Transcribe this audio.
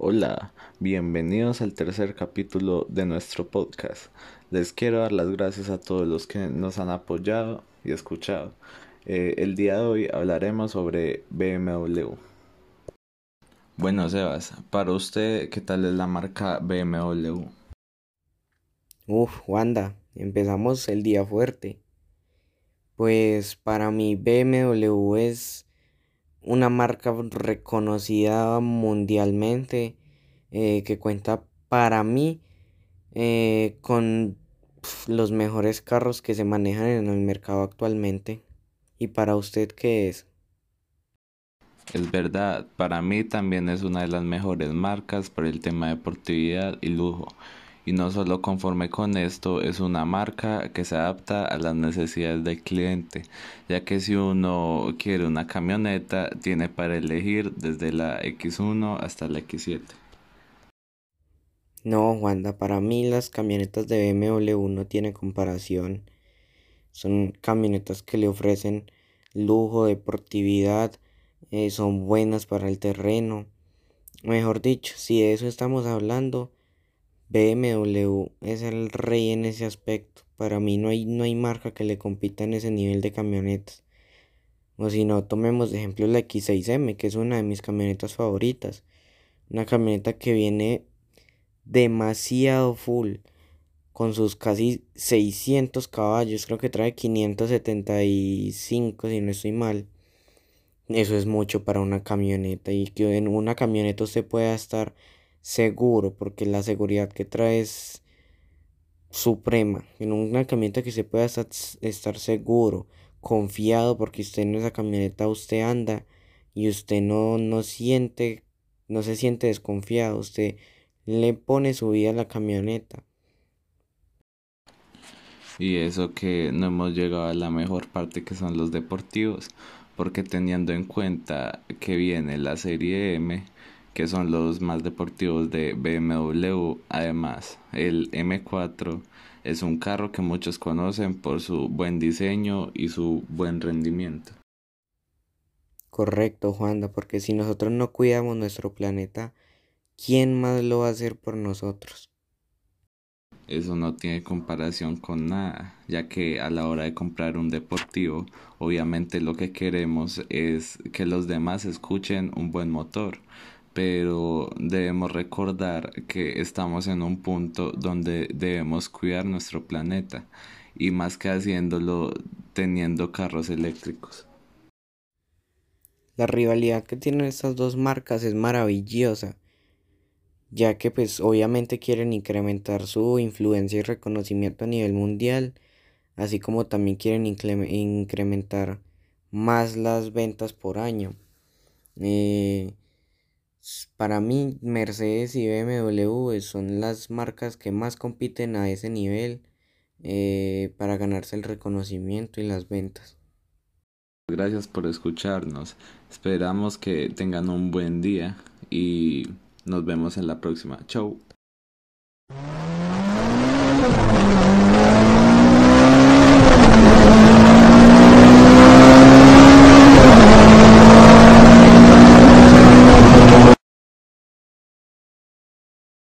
Hola, bienvenidos al tercer capítulo de nuestro podcast. Les quiero dar las gracias a todos los que nos han apoyado y escuchado. Eh, el día de hoy hablaremos sobre BMW. Bueno, Sebas, para usted, ¿qué tal es la marca BMW? Uf, Wanda, empezamos el día fuerte. Pues para mí BMW es una marca reconocida mundialmente eh, que cuenta para mí eh, con los mejores carros que se manejan en el mercado actualmente. ¿Y para usted qué es? Es verdad, para mí también es una de las mejores marcas por el tema de deportividad y lujo. Y no solo conforme con esto, es una marca que se adapta a las necesidades del cliente, ya que si uno quiere una camioneta, tiene para elegir desde la X1 hasta la X7. No, Wanda, para mí las camionetas de BMW no tienen comparación. Son camionetas que le ofrecen lujo, deportividad, eh, son buenas para el terreno. Mejor dicho, si de eso estamos hablando, BMW es el rey en ese aspecto. Para mí no hay, no hay marca que le compita en ese nivel de camionetas. O si no, tomemos de ejemplo la X6M, que es una de mis camionetas favoritas. Una camioneta que viene demasiado full, con sus casi 600 caballos, creo que trae 575 si no estoy mal. Eso es mucho para una camioneta y que en una camioneta usted pueda estar seguro, porque la seguridad que trae es suprema. En una camioneta que se pueda estar seguro, confiado, porque usted en esa camioneta usted anda y usted no, no siente, no se siente desconfiado, usted le pone su vida a la camioneta. Y eso que no hemos llegado a la mejor parte que son los deportivos, porque teniendo en cuenta que viene la serie M, que son los más deportivos de BMW. Además, el M4 es un carro que muchos conocen por su buen diseño y su buen rendimiento. Correcto, Juanda, porque si nosotros no cuidamos nuestro planeta, ¿quién más lo va a hacer por nosotros? Eso no tiene comparación con nada, ya que a la hora de comprar un deportivo, obviamente lo que queremos es que los demás escuchen un buen motor, pero debemos recordar que estamos en un punto donde debemos cuidar nuestro planeta y más que haciéndolo teniendo carros eléctricos. La rivalidad que tienen estas dos marcas es maravillosa, ya que pues obviamente quieren incrementar su influencia y reconocimiento a nivel mundial, así como también quieren incrementar más las ventas por año. Eh, para mí, Mercedes y BMW son las marcas que más compiten a ese nivel eh, para ganarse el reconocimiento y las ventas. Gracias por escucharnos. Esperamos que tengan un buen día y nos vemos en la próxima. Chau.